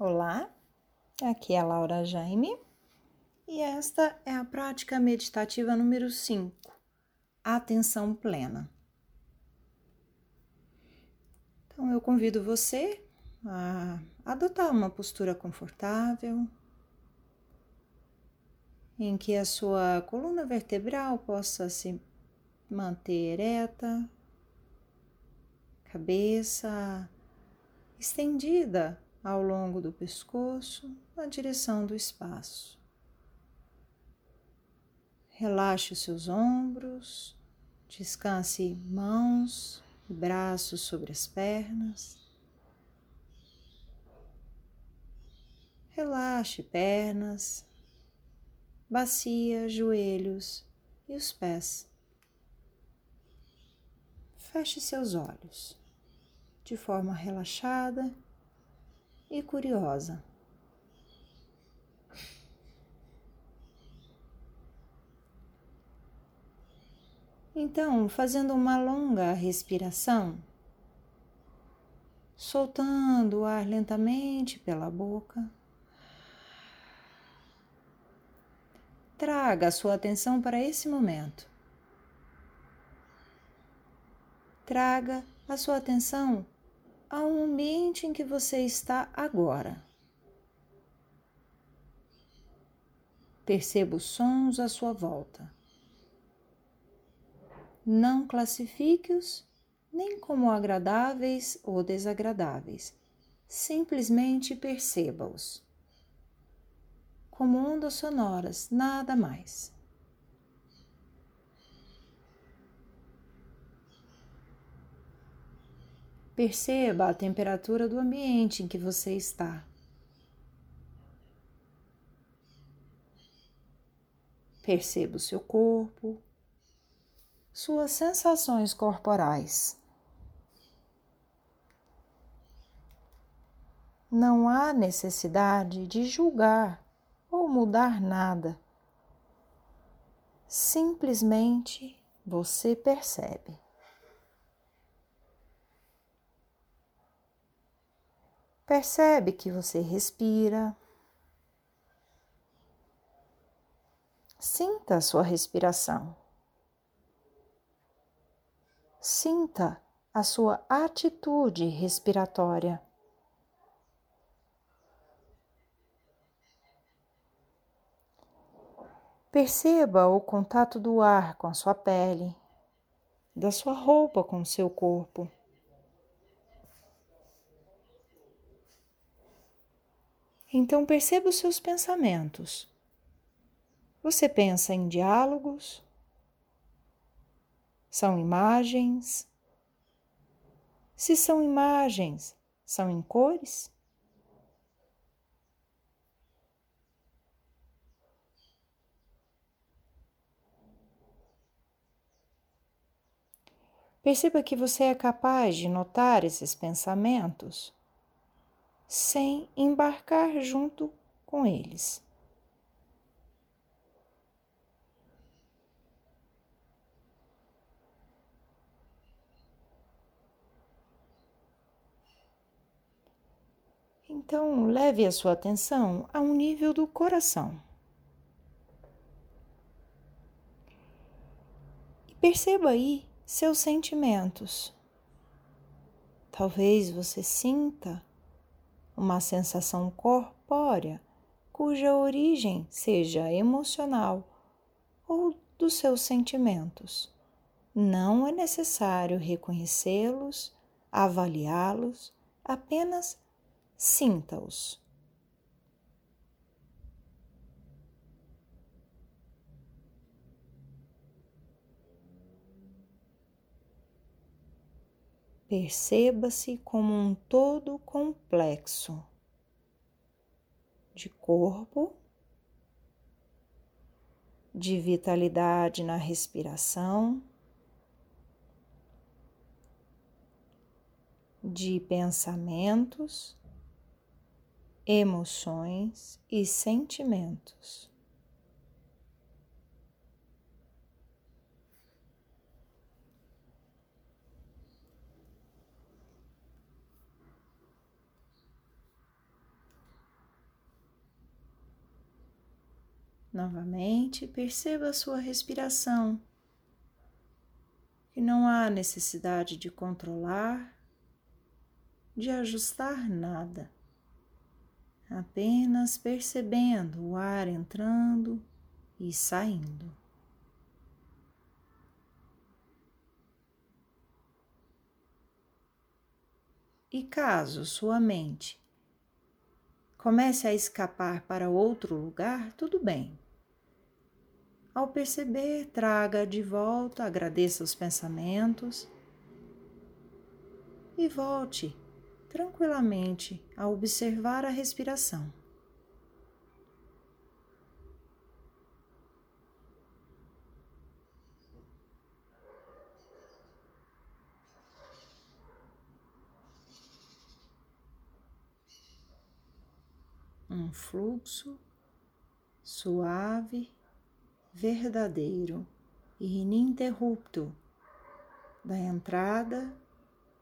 Olá, aqui é a Laura Jaime e esta é a prática meditativa número 5, Atenção Plena. Então eu convido você a adotar uma postura confortável, em que a sua coluna vertebral possa se manter ereta, cabeça estendida ao longo do pescoço na direção do espaço. Relaxe seus ombros, descanse mãos e braços sobre as pernas. Relaxe pernas, bacia, joelhos e os pés. Feche seus olhos de forma relaxada e curiosa. Então, fazendo uma longa respiração, soltando o ar lentamente pela boca, traga a sua atenção para esse momento. Traga a sua atenção ao ambiente em que você está agora. Perceba os sons à sua volta. Não classifique-os nem como agradáveis ou desagradáveis. Simplesmente perceba-os. Como ondas sonoras, nada mais. Perceba a temperatura do ambiente em que você está. Perceba o seu corpo, suas sensações corporais. Não há necessidade de julgar ou mudar nada. Simplesmente você percebe. Percebe que você respira. Sinta a sua respiração. Sinta a sua atitude respiratória. Perceba o contato do ar com a sua pele, da sua roupa com o seu corpo. Então perceba os seus pensamentos. Você pensa em diálogos? São imagens? Se são imagens, são em cores? Perceba que você é capaz de notar esses pensamentos sem embarcar junto com eles. Então, leve a sua atenção a um nível do coração. E perceba aí seus sentimentos. Talvez você sinta uma sensação corpórea cuja origem seja emocional ou dos seus sentimentos. Não é necessário reconhecê-los, avaliá-los, apenas sinta-os. Perceba-se como um todo complexo de corpo, de vitalidade na respiração, de pensamentos, emoções e sentimentos. Novamente, perceba a sua respiração, que não há necessidade de controlar, de ajustar nada, apenas percebendo o ar entrando e saindo. E caso sua mente comece a escapar para outro lugar, tudo bem. Ao perceber, traga de volta, agradeça os pensamentos e volte tranquilamente a observar a respiração. um fluxo suave, verdadeiro e ininterrupto da entrada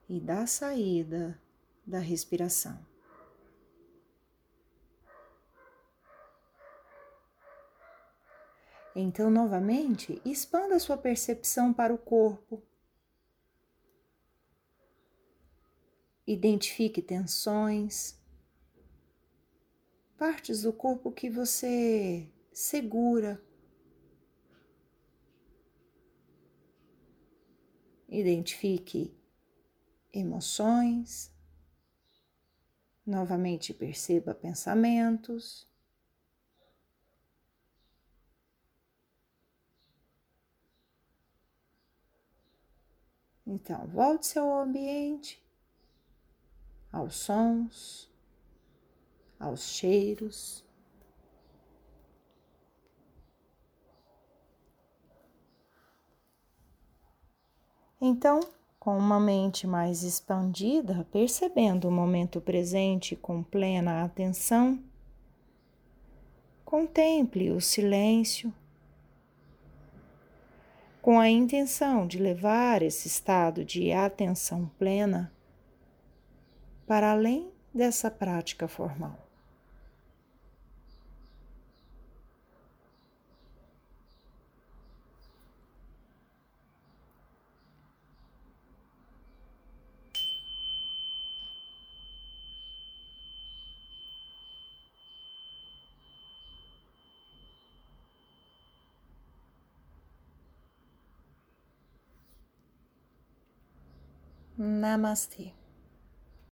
e da saída da respiração. Então, novamente, expanda sua percepção para o corpo. Identifique tensões, partes do corpo que você segura. Identifique emoções. Novamente perceba pensamentos. Então, volte-se ao ambiente, aos sons aos cheiros. Então, com uma mente mais expandida, percebendo o momento presente com plena atenção, contemple o silêncio com a intenção de levar esse estado de atenção plena para além dessa prática formal. Namaste.